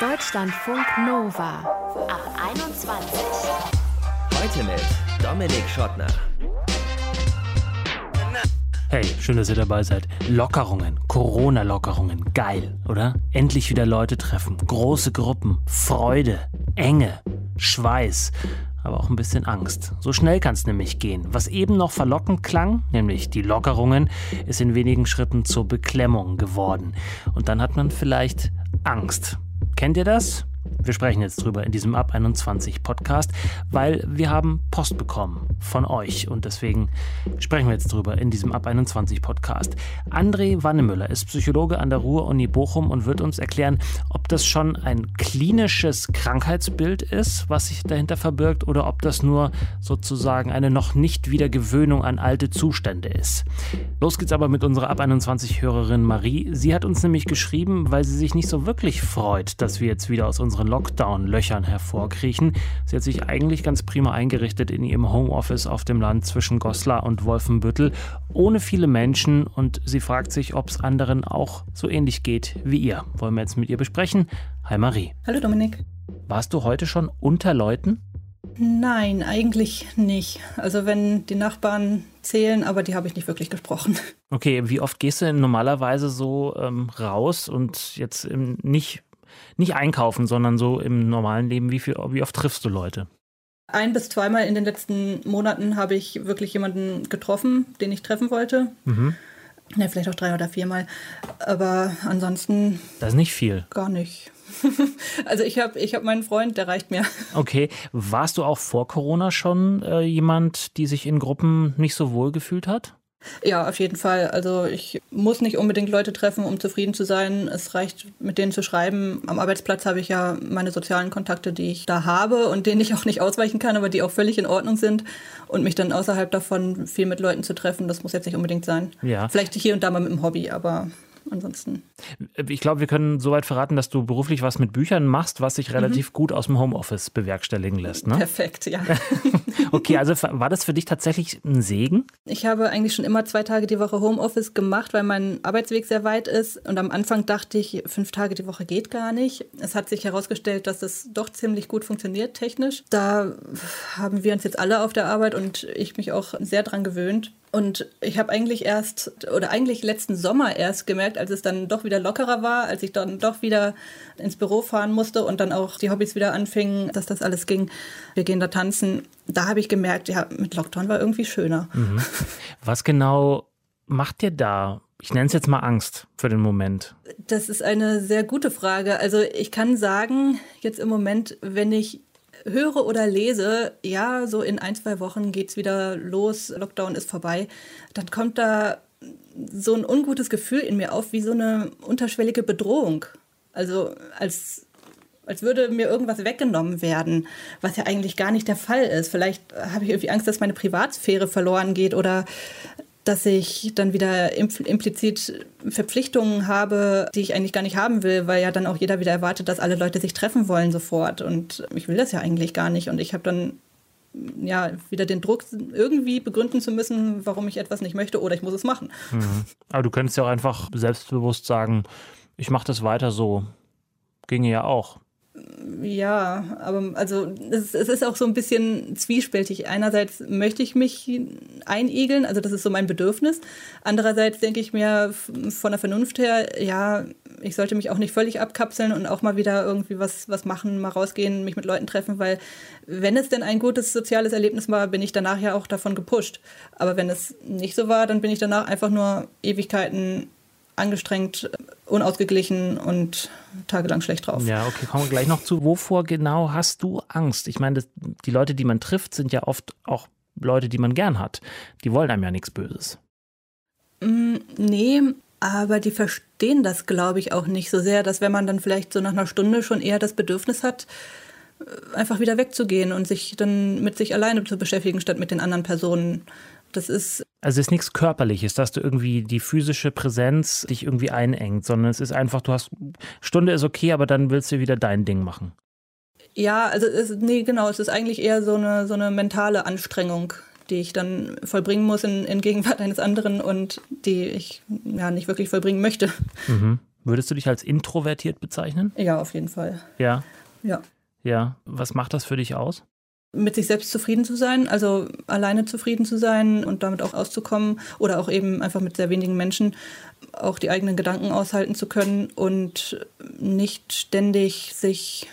Deutschlandfunk Nova ab 21. Heute mit Dominik Schottner. Hey, schön, dass ihr dabei seid. Lockerungen, Corona-Lockerungen, geil, oder? Endlich wieder Leute treffen, große Gruppen, Freude, Enge, Schweiß, aber auch ein bisschen Angst. So schnell kann es nämlich gehen. Was eben noch verlockend klang, nämlich die Lockerungen, ist in wenigen Schritten zur Beklemmung geworden. Und dann hat man vielleicht Angst. Kennt ihr das? Wir sprechen jetzt drüber in diesem Ab 21 Podcast, weil wir haben Post bekommen von euch und deswegen sprechen wir jetzt drüber in diesem Ab 21 Podcast. André Wannemüller ist Psychologe an der Ruhr-Uni Bochum und wird uns erklären, ob das schon ein klinisches Krankheitsbild ist, was sich dahinter verbirgt oder ob das nur sozusagen eine noch nicht wieder Gewöhnung an alte Zustände ist. Los geht's aber mit unserer Ab 21 Hörerin Marie. Sie hat uns nämlich geschrieben, weil sie sich nicht so wirklich freut, dass wir jetzt wieder aus unseren Lockdown-Löchern hervorkriechen. Sie hat sich eigentlich ganz prima eingerichtet in ihrem Homeoffice auf dem Land zwischen Goslar und Wolfenbüttel, ohne viele Menschen und sie fragt sich, ob es anderen auch so ähnlich geht wie ihr. Wollen wir jetzt mit ihr besprechen? Hi Marie. Hallo Dominik. Warst du heute schon unter Leuten? Nein, eigentlich nicht. Also wenn die Nachbarn zählen, aber die habe ich nicht wirklich gesprochen. Okay, wie oft gehst du denn normalerweise so ähm, raus und jetzt nicht nicht einkaufen, sondern so im normalen Leben, wie, viel, wie oft triffst du Leute? Ein bis zweimal in den letzten Monaten habe ich wirklich jemanden getroffen, den ich treffen wollte. Mhm. Ja, vielleicht auch drei oder viermal. Aber ansonsten. Das ist nicht viel. Gar nicht. also ich habe ich hab meinen Freund, der reicht mir. Okay. Warst du auch vor Corona schon äh, jemand, die sich in Gruppen nicht so wohl gefühlt hat? Ja, auf jeden Fall. Also ich muss nicht unbedingt Leute treffen, um zufrieden zu sein. Es reicht, mit denen zu schreiben. Am Arbeitsplatz habe ich ja meine sozialen Kontakte, die ich da habe und denen ich auch nicht ausweichen kann, aber die auch völlig in Ordnung sind. Und mich dann außerhalb davon viel mit Leuten zu treffen, das muss jetzt nicht unbedingt sein. Ja. Vielleicht hier und da mal mit dem Hobby, aber ansonsten. Ich glaube, wir können soweit verraten, dass du beruflich was mit Büchern machst, was sich relativ mhm. gut aus dem Homeoffice bewerkstelligen lässt. Ne? Perfekt, ja. okay, also war das für dich tatsächlich ein Segen? Ich habe eigentlich schon immer zwei Tage die Woche Homeoffice gemacht, weil mein Arbeitsweg sehr weit ist. Und am Anfang dachte ich, fünf Tage die Woche geht gar nicht. Es hat sich herausgestellt, dass es doch ziemlich gut funktioniert technisch. Da haben wir uns jetzt alle auf der Arbeit und ich mich auch sehr dran gewöhnt. Und ich habe eigentlich erst, oder eigentlich letzten Sommer erst gemerkt, als es dann doch wieder lockerer war, als ich dann doch wieder ins Büro fahren musste und dann auch die Hobbys wieder anfingen, dass das alles ging. Wir gehen da tanzen. Da habe ich gemerkt, ja, mit Lockdown war irgendwie schöner. Mhm. Was genau macht dir da ich nenne es jetzt mal Angst für den Moment? Das ist eine sehr gute Frage. Also ich kann sagen, jetzt im Moment, wenn ich höre oder lese, ja, so in ein, zwei Wochen geht es wieder los, Lockdown ist vorbei, dann kommt da so ein ungutes Gefühl in mir auf, wie so eine unterschwellige Bedrohung. Also als, als würde mir irgendwas weggenommen werden, was ja eigentlich gar nicht der Fall ist. Vielleicht habe ich irgendwie Angst, dass meine Privatsphäre verloren geht oder dass ich dann wieder implizit Verpflichtungen habe, die ich eigentlich gar nicht haben will, weil ja dann auch jeder wieder erwartet, dass alle Leute sich treffen wollen sofort. Und ich will das ja eigentlich gar nicht. Und ich habe dann ja wieder den Druck, irgendwie begründen zu müssen, warum ich etwas nicht möchte oder ich muss es machen. Mhm. Aber du könntest ja auch einfach selbstbewusst sagen, ich mache das weiter so. Ginge ja auch. Ja, aber also es, es, ist auch so ein bisschen zwiespältig. Einerseits möchte ich mich einigeln, also das ist so mein Bedürfnis. Andererseits denke ich mir von der Vernunft her, ja, ich sollte mich auch nicht völlig abkapseln und auch mal wieder irgendwie was, was machen, mal rausgehen, mich mit Leuten treffen, weil wenn es denn ein gutes soziales Erlebnis war, bin ich danach ja auch davon gepusht. Aber wenn es nicht so war, dann bin ich danach einfach nur Ewigkeiten angestrengt, unausgeglichen und tagelang schlecht drauf. Ja, okay, kommen wir gleich noch zu. Wovor genau hast du Angst? Ich meine, das, die Leute, die man trifft, sind ja oft auch Leute, die man gern hat. Die wollen einem ja nichts Böses. Mm, nee, aber die verstehen das, glaube ich, auch nicht so sehr, dass wenn man dann vielleicht so nach einer Stunde schon eher das Bedürfnis hat, äh, einfach wieder wegzugehen und sich dann mit sich alleine zu beschäftigen, statt mit den anderen Personen. Das ist. Also es ist nichts Körperliches, dass du irgendwie die physische Präsenz dich irgendwie einengt, sondern es ist einfach, du hast, Stunde ist okay, aber dann willst du wieder dein Ding machen. Ja, also es, nee, genau, es ist eigentlich eher so eine, so eine mentale Anstrengung, die ich dann vollbringen muss in, in Gegenwart eines anderen und die ich ja nicht wirklich vollbringen möchte. Mhm. Würdest du dich als introvertiert bezeichnen? Ja, auf jeden Fall. Ja. Ja. Ja. Was macht das für dich aus? Mit sich selbst zufrieden zu sein, also alleine zufrieden zu sein und damit auch auszukommen oder auch eben einfach mit sehr wenigen Menschen auch die eigenen Gedanken aushalten zu können und nicht ständig sich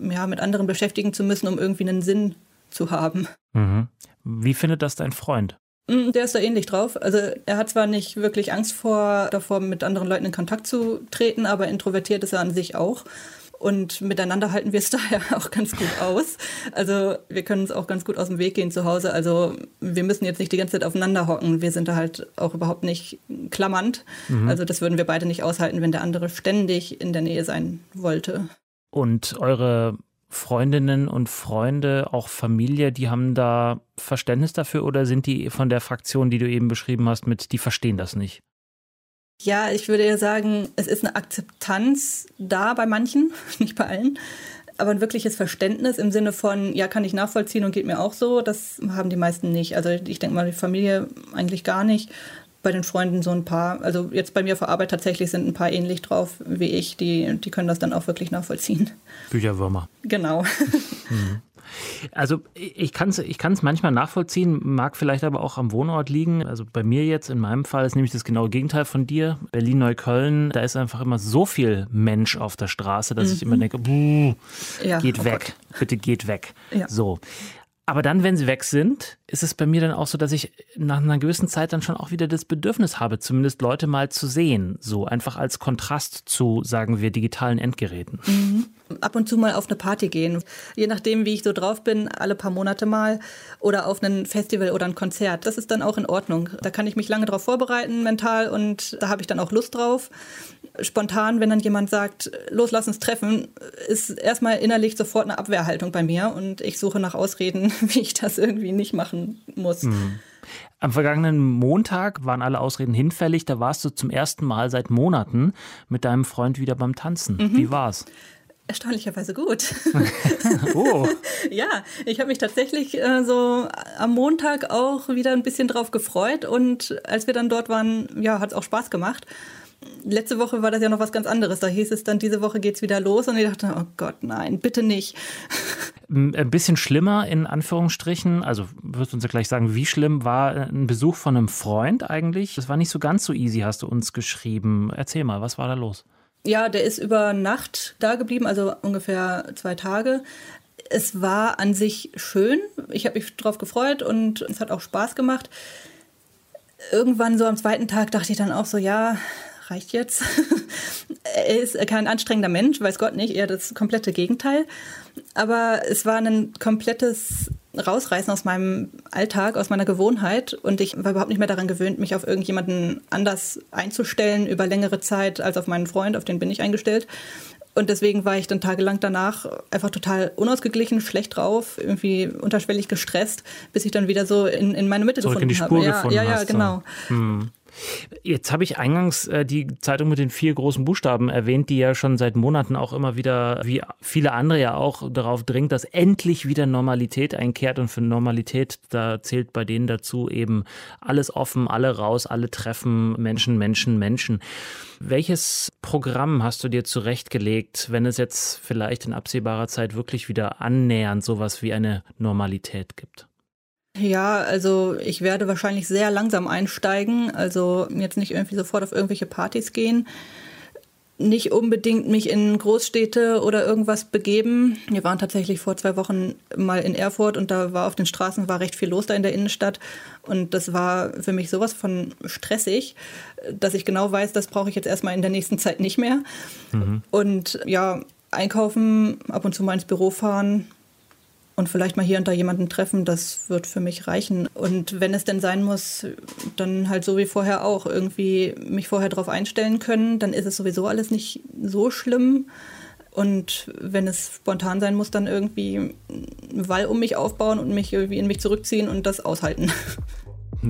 ja, mit anderen beschäftigen zu müssen, um irgendwie einen Sinn zu haben. Mhm. Wie findet das dein Freund? Mm, der ist da ähnlich drauf. Also er hat zwar nicht wirklich Angst vor davor, mit anderen Leuten in Kontakt zu treten, aber introvertiert ist er an sich auch. Und miteinander halten wir es daher auch ganz gut aus. Also wir können es auch ganz gut aus dem Weg gehen zu Hause. Also wir müssen jetzt nicht die ganze Zeit aufeinander hocken. Wir sind da halt auch überhaupt nicht klammernd. Mhm. Also das würden wir beide nicht aushalten, wenn der andere ständig in der Nähe sein wollte. Und eure Freundinnen und Freunde, auch Familie, die haben da Verständnis dafür oder sind die von der Fraktion, die du eben beschrieben hast, mit, die verstehen das nicht? Ja, ich würde ja sagen, es ist eine Akzeptanz da bei manchen, nicht bei allen. Aber ein wirkliches Verständnis im Sinne von, ja, kann ich nachvollziehen und geht mir auch so, das haben die meisten nicht. Also ich denke mal, die Familie eigentlich gar nicht. Bei den Freunden so ein paar, also jetzt bei mir vor Arbeit tatsächlich sind ein paar ähnlich drauf wie ich, die, die können das dann auch wirklich nachvollziehen. Bücherwürmer. Genau. Mhm. Also ich kann es ich kann's manchmal nachvollziehen, mag vielleicht aber auch am Wohnort liegen. Also bei mir jetzt, in meinem Fall, ist nämlich das genaue Gegenteil von dir. Berlin-Neukölln, da ist einfach immer so viel Mensch auf der Straße, dass mhm. ich immer denke, buh, ja, geht oh weg, Gott. bitte geht weg. Ja. So. Aber dann, wenn sie weg sind, ist es bei mir dann auch so, dass ich nach einer gewissen Zeit dann schon auch wieder das Bedürfnis habe, zumindest Leute mal zu sehen. So einfach als Kontrast zu, sagen wir, digitalen Endgeräten. Mhm ab und zu mal auf eine Party gehen. Je nachdem, wie ich so drauf bin, alle paar Monate mal oder auf ein Festival oder ein Konzert. Das ist dann auch in Ordnung. Da kann ich mich lange drauf vorbereiten, mental, und da habe ich dann auch Lust drauf. Spontan, wenn dann jemand sagt, los, lass uns treffen, ist erstmal innerlich sofort eine Abwehrhaltung bei mir und ich suche nach Ausreden, wie ich das irgendwie nicht machen muss. Mhm. Am vergangenen Montag waren alle Ausreden hinfällig. Da warst du zum ersten Mal seit Monaten mit deinem Freund wieder beim Tanzen. Mhm. Wie war's? Erstaunlicherweise gut. oh. ja, ich habe mich tatsächlich äh, so am Montag auch wieder ein bisschen drauf gefreut und als wir dann dort waren, ja, hat es auch Spaß gemacht. Letzte Woche war das ja noch was ganz anderes. Da hieß es dann, diese Woche geht's wieder los und ich dachte, oh Gott, nein, bitte nicht. Ein bisschen schlimmer in Anführungsstrichen, also wirst du uns ja gleich sagen, wie schlimm war ein Besuch von einem Freund eigentlich? Das war nicht so ganz so easy, hast du uns geschrieben. Erzähl mal, was war da los? Ja, der ist über Nacht da geblieben, also ungefähr zwei Tage. Es war an sich schön. Ich habe mich darauf gefreut und es hat auch Spaß gemacht. Irgendwann so am zweiten Tag dachte ich dann auch so, ja, reicht jetzt. er ist kein anstrengender Mensch, weiß Gott nicht, eher das komplette Gegenteil. Aber es war ein komplettes rausreißen aus meinem Alltag, aus meiner Gewohnheit. Und ich war überhaupt nicht mehr daran gewöhnt, mich auf irgendjemanden anders einzustellen über längere Zeit als auf meinen Freund, auf den bin ich eingestellt. Und deswegen war ich dann tagelang danach einfach total unausgeglichen, schlecht drauf, irgendwie unterschwellig gestresst, bis ich dann wieder so in, in meine Mitte Zurück gefunden habe. Ja, ja, ja, genau. So. Hm. Jetzt habe ich eingangs äh, die Zeitung mit den vier großen Buchstaben erwähnt, die ja schon seit Monaten auch immer wieder, wie viele andere ja auch, darauf dringt, dass endlich wieder Normalität einkehrt. Und für Normalität, da zählt bei denen dazu eben alles offen, alle raus, alle treffen, Menschen, Menschen, Menschen. Welches Programm hast du dir zurechtgelegt, wenn es jetzt vielleicht in absehbarer Zeit wirklich wieder annähernd sowas wie eine Normalität gibt? Ja, also ich werde wahrscheinlich sehr langsam einsteigen, also jetzt nicht irgendwie sofort auf irgendwelche Partys gehen, nicht unbedingt mich in Großstädte oder irgendwas begeben. Wir waren tatsächlich vor zwei Wochen mal in Erfurt und da war auf den Straßen war recht viel los da in der Innenstadt und das war für mich sowas von stressig, dass ich genau weiß, das brauche ich jetzt erstmal in der nächsten Zeit nicht mehr. Mhm. Und ja, einkaufen, ab und zu mal ins Büro fahren, und vielleicht mal hier und da jemanden treffen, das wird für mich reichen. Und wenn es denn sein muss, dann halt so wie vorher auch irgendwie mich vorher darauf einstellen können, dann ist es sowieso alles nicht so schlimm. Und wenn es spontan sein muss, dann irgendwie einen Wall um mich aufbauen und mich irgendwie in mich zurückziehen und das aushalten.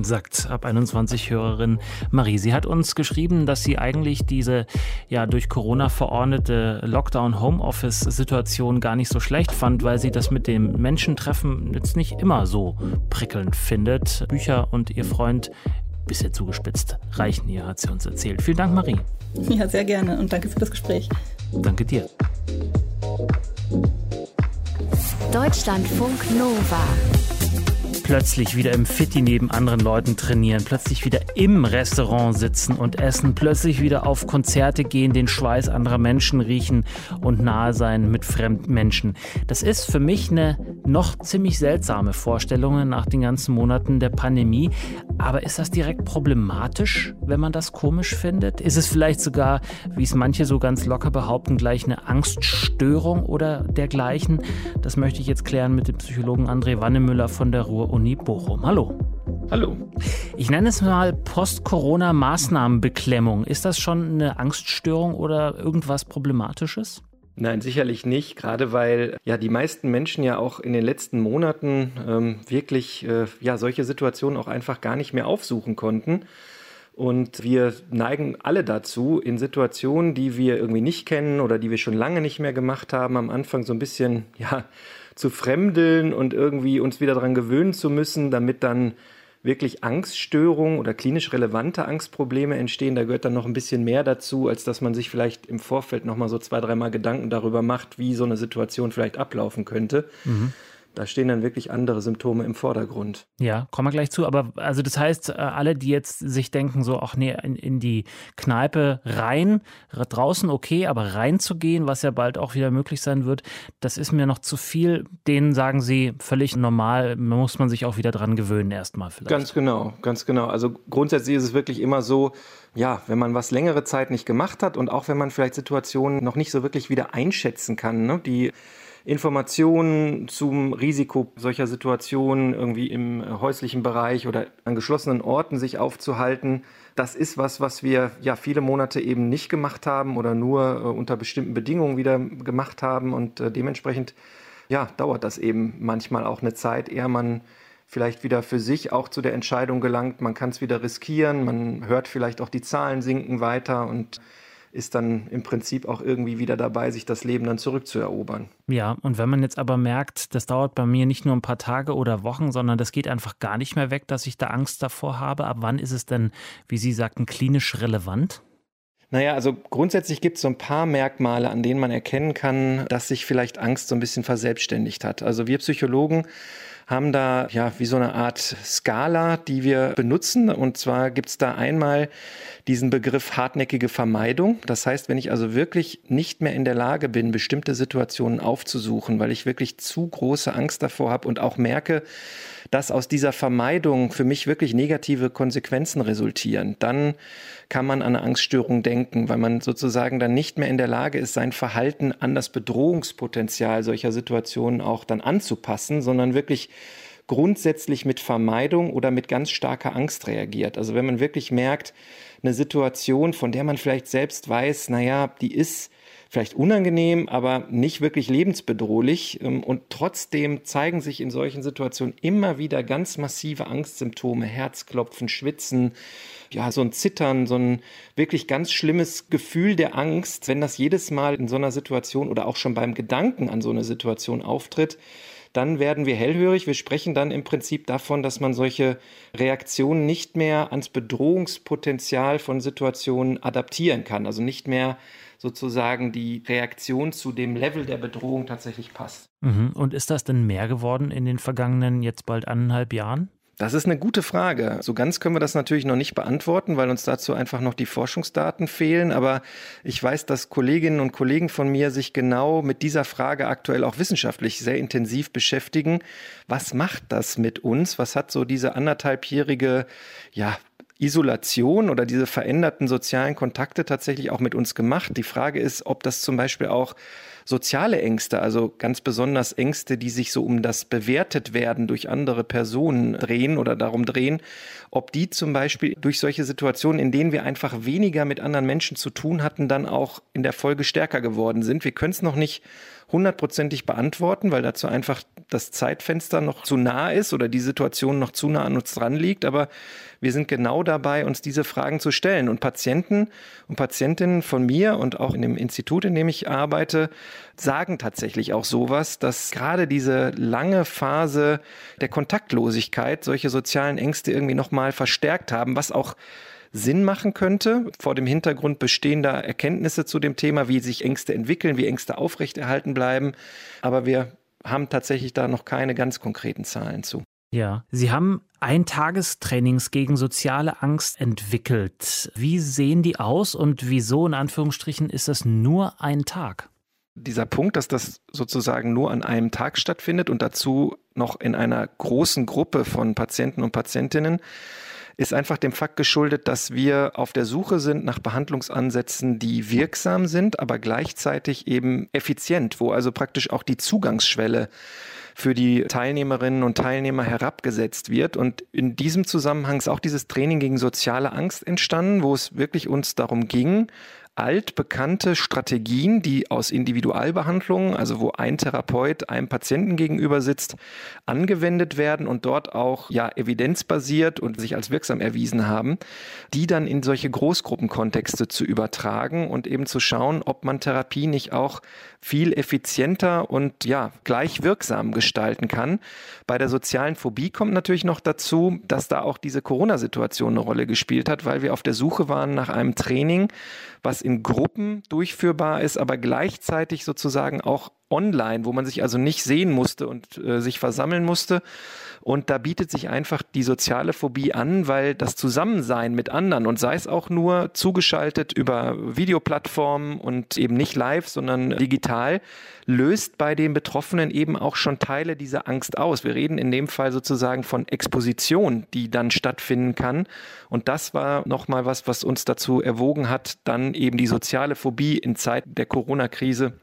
sagt ab 21 Hörerin Marie. Sie hat uns geschrieben, dass sie eigentlich diese ja durch Corona verordnete Lockdown-Homeoffice-Situation gar nicht so schlecht fand, weil sie das mit dem Menschentreffen jetzt nicht immer so prickelnd findet. Bücher und ihr Freund bisschen zugespitzt, reichen hier, hat sie uns erzählt. Vielen Dank, Marie. Ja, sehr gerne und danke für das Gespräch. Danke dir. Deutschlandfunk Nova plötzlich wieder im Fitti neben anderen Leuten trainieren, plötzlich wieder im Restaurant sitzen und essen, plötzlich wieder auf Konzerte gehen, den Schweiß anderer Menschen riechen und nahe sein mit fremden Menschen. Das ist für mich eine noch ziemlich seltsame Vorstellung nach den ganzen Monaten der Pandemie. Aber ist das direkt problematisch, wenn man das komisch findet? Ist es vielleicht sogar, wie es manche so ganz locker behaupten, gleich eine Angststörung oder dergleichen? Das möchte ich jetzt klären mit dem Psychologen André Wannemüller von der Ruhr Uni Bochum. Hallo. Hallo. Ich nenne es mal Post-Corona-Maßnahmenbeklemmung. Ist das schon eine Angststörung oder irgendwas Problematisches? Nein, sicherlich nicht. Gerade weil ja die meisten Menschen ja auch in den letzten Monaten ähm, wirklich äh, ja solche Situationen auch einfach gar nicht mehr aufsuchen konnten. Und wir neigen alle dazu, in Situationen, die wir irgendwie nicht kennen oder die wir schon lange nicht mehr gemacht haben, am Anfang so ein bisschen ja zu fremdeln und irgendwie uns wieder daran gewöhnen zu müssen, damit dann wirklich Angststörungen oder klinisch relevante Angstprobleme entstehen. Da gehört dann noch ein bisschen mehr dazu, als dass man sich vielleicht im Vorfeld noch mal so zwei, dreimal Gedanken darüber macht, wie so eine Situation vielleicht ablaufen könnte. Mhm da stehen dann wirklich andere Symptome im Vordergrund. Ja, kommen wir gleich zu. Aber also das heißt, äh, alle, die jetzt sich denken, so, ach nee, in, in die Kneipe rein, draußen okay, aber reinzugehen, was ja bald auch wieder möglich sein wird, das ist mir noch zu viel. Denen sagen sie völlig normal, muss man sich auch wieder dran gewöhnen, erstmal vielleicht. Ganz genau, ganz genau. Also grundsätzlich ist es wirklich immer so, ja, wenn man was längere Zeit nicht gemacht hat und auch wenn man vielleicht Situationen noch nicht so wirklich wieder einschätzen kann, ne, die Informationen zum Risiko solcher Situationen irgendwie im äh, häuslichen Bereich oder an geschlossenen Orten sich aufzuhalten. Das ist was, was wir ja viele Monate eben nicht gemacht haben oder nur äh, unter bestimmten Bedingungen wieder gemacht haben und äh, dementsprechend ja, dauert das eben manchmal auch eine Zeit, ehe man vielleicht wieder für sich auch zu der Entscheidung gelangt, man kann es wieder riskieren, man hört vielleicht auch die Zahlen sinken weiter und ist dann im Prinzip auch irgendwie wieder dabei, sich das Leben dann zurückzuerobern. Ja, und wenn man jetzt aber merkt, das dauert bei mir nicht nur ein paar Tage oder Wochen, sondern das geht einfach gar nicht mehr weg, dass ich da Angst davor habe, ab wann ist es denn, wie Sie sagten, klinisch relevant? Naja, also grundsätzlich gibt es so ein paar Merkmale, an denen man erkennen kann, dass sich vielleicht Angst so ein bisschen verselbstständigt hat. Also wir Psychologen haben da ja wie so eine Art Skala, die wir benutzen. Und zwar gibt es da einmal diesen Begriff hartnäckige Vermeidung. Das heißt, wenn ich also wirklich nicht mehr in der Lage bin, bestimmte Situationen aufzusuchen, weil ich wirklich zu große Angst davor habe und auch merke, dass aus dieser Vermeidung für mich wirklich negative Konsequenzen resultieren, dann kann man an eine Angststörung denken, weil man sozusagen dann nicht mehr in der Lage ist, sein Verhalten an das Bedrohungspotenzial solcher Situationen auch dann anzupassen, sondern wirklich grundsätzlich mit Vermeidung oder mit ganz starker Angst reagiert. Also wenn man wirklich merkt, eine Situation, von der man vielleicht selbst weiß, naja, die ist vielleicht unangenehm, aber nicht wirklich lebensbedrohlich. Ähm, und trotzdem zeigen sich in solchen Situationen immer wieder ganz massive Angstsymptome, Herzklopfen, Schwitzen, ja, so ein Zittern, so ein wirklich ganz schlimmes Gefühl der Angst, wenn das jedes Mal in so einer Situation oder auch schon beim Gedanken an so eine Situation auftritt, dann werden wir hellhörig. Wir sprechen dann im Prinzip davon, dass man solche Reaktionen nicht mehr ans Bedrohungspotenzial von Situationen adaptieren kann. Also nicht mehr sozusagen die Reaktion zu dem Level der Bedrohung tatsächlich passt. Mhm. Und ist das denn mehr geworden in den vergangenen jetzt bald anderthalb Jahren? Das ist eine gute Frage. So ganz können wir das natürlich noch nicht beantworten, weil uns dazu einfach noch die Forschungsdaten fehlen. Aber ich weiß, dass Kolleginnen und Kollegen von mir sich genau mit dieser Frage aktuell auch wissenschaftlich sehr intensiv beschäftigen. Was macht das mit uns? Was hat so diese anderthalbjährige, ja, Isolation oder diese veränderten sozialen Kontakte tatsächlich auch mit uns gemacht. Die Frage ist, ob das zum Beispiel auch soziale Ängste, also ganz besonders Ängste, die sich so um das bewertet werden durch andere Personen drehen oder darum drehen, ob die zum Beispiel durch solche Situationen, in denen wir einfach weniger mit anderen Menschen zu tun hatten, dann auch in der Folge stärker geworden sind. Wir können es noch nicht hundertprozentig beantworten, weil dazu einfach das Zeitfenster noch zu nah ist oder die Situation noch zu nah an uns dran liegt, aber wir sind genau dabei, uns diese Fragen zu stellen. Und Patienten und Patientinnen von mir und auch in dem Institut, in dem ich arbeite, sagen tatsächlich auch sowas, dass gerade diese lange Phase der Kontaktlosigkeit solche sozialen Ängste irgendwie nochmal verstärkt haben, was auch Sinn machen könnte, vor dem Hintergrund bestehender Erkenntnisse zu dem Thema, wie sich Ängste entwickeln, wie Ängste aufrechterhalten bleiben. Aber wir haben tatsächlich da noch keine ganz konkreten Zahlen zu. Ja, Sie haben Eintagestrainings gegen soziale Angst entwickelt. Wie sehen die aus und wieso in Anführungsstrichen ist das nur ein Tag? Dieser Punkt, dass das sozusagen nur an einem Tag stattfindet und dazu noch in einer großen Gruppe von Patienten und Patientinnen, ist einfach dem Fakt geschuldet, dass wir auf der Suche sind nach Behandlungsansätzen, die wirksam sind, aber gleichzeitig eben effizient, wo also praktisch auch die Zugangsschwelle für die Teilnehmerinnen und Teilnehmer herabgesetzt wird. Und in diesem Zusammenhang ist auch dieses Training gegen soziale Angst entstanden, wo es wirklich uns darum ging, altbekannte Strategien, die aus Individualbehandlungen, also wo ein Therapeut einem Patienten gegenüber sitzt, angewendet werden und dort auch ja evidenzbasiert und sich als wirksam erwiesen haben, die dann in solche Großgruppenkontexte zu übertragen und eben zu schauen, ob man Therapie nicht auch viel effizienter und ja, gleich wirksam gestalten kann. Bei der sozialen Phobie kommt natürlich noch dazu, dass da auch diese Corona-Situation eine Rolle gespielt hat, weil wir auf der Suche waren nach einem Training, was in Gruppen durchführbar ist, aber gleichzeitig sozusagen auch online, wo man sich also nicht sehen musste und äh, sich versammeln musste. Und da bietet sich einfach die soziale Phobie an, weil das Zusammensein mit anderen und sei es auch nur zugeschaltet über Videoplattformen und eben nicht live, sondern digital, löst bei den Betroffenen eben auch schon Teile dieser Angst aus. Wir reden in dem Fall sozusagen von Exposition, die dann stattfinden kann. Und das war nochmal was, was uns dazu erwogen hat, dann eben die soziale Phobie in Zeiten der Corona-Krise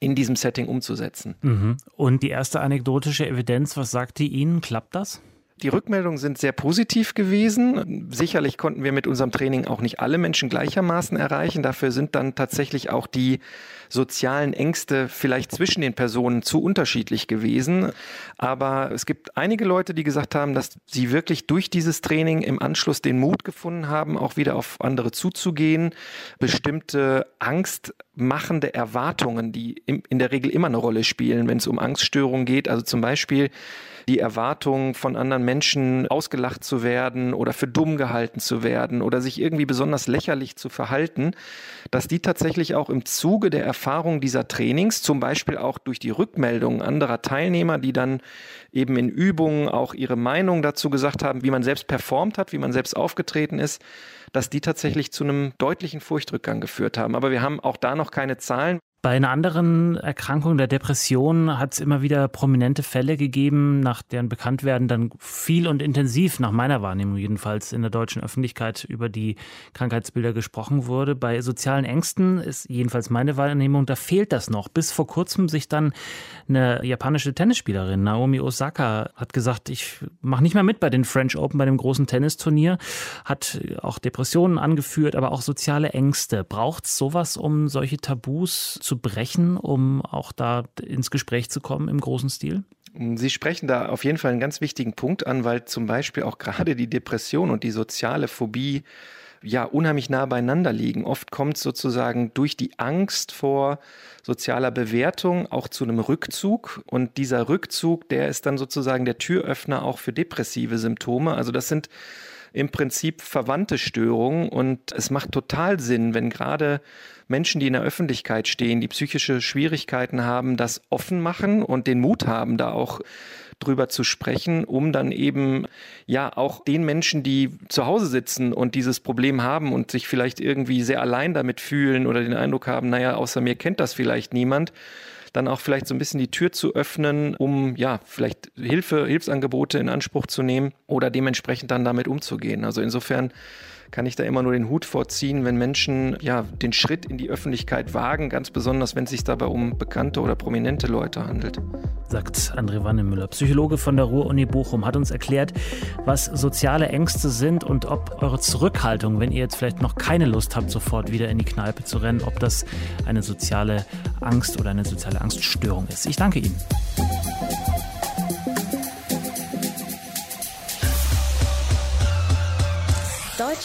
in diesem Setting umzusetzen. Mhm. Und die erste anekdotische Evidenz, was sagt die Ihnen? Klappt das? Die Rückmeldungen sind sehr positiv gewesen. Sicherlich konnten wir mit unserem Training auch nicht alle Menschen gleichermaßen erreichen. Dafür sind dann tatsächlich auch die sozialen Ängste vielleicht zwischen den Personen zu unterschiedlich gewesen. Aber es gibt einige Leute, die gesagt haben, dass sie wirklich durch dieses Training im Anschluss den Mut gefunden haben, auch wieder auf andere zuzugehen, bestimmte angstmachende Erwartungen, die in der Regel immer eine Rolle spielen, wenn es um Angststörungen geht. Also zum Beispiel die Erwartung von anderen Menschen ausgelacht zu werden oder für dumm gehalten zu werden oder sich irgendwie besonders lächerlich zu verhalten, dass die tatsächlich auch im Zuge der Erfahrung dieser Trainings, zum Beispiel auch durch die Rückmeldungen anderer Teilnehmer, die dann eben in Übungen auch ihre Meinung dazu gesagt haben, wie man selbst performt hat, wie man selbst aufgetreten ist, dass die tatsächlich zu einem deutlichen Furchtrückgang geführt haben. Aber wir haben auch da noch keine Zahlen. Bei einer anderen Erkrankung der Depression hat es immer wieder prominente Fälle gegeben, nach deren Bekanntwerden dann viel und intensiv, nach meiner Wahrnehmung jedenfalls, in der deutschen Öffentlichkeit über die Krankheitsbilder gesprochen wurde. Bei sozialen Ängsten ist jedenfalls meine Wahrnehmung, da fehlt das noch. Bis vor kurzem sich dann eine japanische Tennisspielerin, Naomi Osaka, hat gesagt, ich mache nicht mehr mit bei den French Open, bei dem großen Tennisturnier, hat auch Depressionen angeführt, aber auch soziale Ängste. Braucht es sowas, um solche Tabus zu zu brechen, um auch da ins Gespräch zu kommen im großen Stil? Sie sprechen da auf jeden Fall einen ganz wichtigen Punkt an, weil zum Beispiel auch gerade die Depression und die soziale Phobie ja unheimlich nah beieinander liegen. Oft kommt es sozusagen durch die Angst vor sozialer Bewertung auch zu einem Rückzug und dieser Rückzug, der ist dann sozusagen der Türöffner auch für depressive Symptome. Also das sind im Prinzip verwandte Störungen. Und es macht total Sinn, wenn gerade Menschen, die in der Öffentlichkeit stehen, die psychische Schwierigkeiten haben, das offen machen und den Mut haben, da auch drüber zu sprechen, um dann eben ja auch den Menschen, die zu Hause sitzen und dieses Problem haben und sich vielleicht irgendwie sehr allein damit fühlen oder den Eindruck haben, naja, außer mir kennt das vielleicht niemand, dann auch vielleicht so ein bisschen die Tür zu öffnen, um ja, vielleicht Hilfe, Hilfsangebote in Anspruch zu nehmen oder dementsprechend dann damit umzugehen. Also insofern kann ich da immer nur den Hut vorziehen, wenn Menschen ja den Schritt in die Öffentlichkeit wagen, ganz besonders wenn es sich dabei um bekannte oder prominente Leute handelt. Sagt André Wannemüller, Psychologe von der Ruhr-Uni Bochum, hat uns erklärt, was soziale Ängste sind und ob eure Zurückhaltung, wenn ihr jetzt vielleicht noch keine Lust habt, sofort wieder in die Kneipe zu rennen, ob das eine soziale Angst oder eine soziale Angststörung ist. Ich danke Ihnen.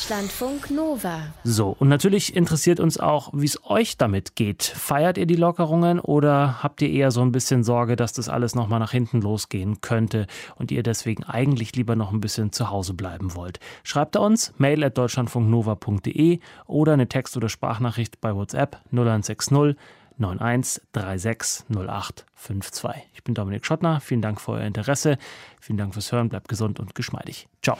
Deutschlandfunk Nova. So, und natürlich interessiert uns auch, wie es euch damit geht. Feiert ihr die Lockerungen oder habt ihr eher so ein bisschen Sorge, dass das alles nochmal nach hinten losgehen könnte und ihr deswegen eigentlich lieber noch ein bisschen zu Hause bleiben wollt? Schreibt uns mail at deutschlandfunknova.de oder eine Text- oder Sprachnachricht bei WhatsApp 0160 91360852. Ich bin Dominik Schottner. Vielen Dank für euer Interesse. Vielen Dank fürs Hören. Bleibt gesund und geschmeidig. Ciao.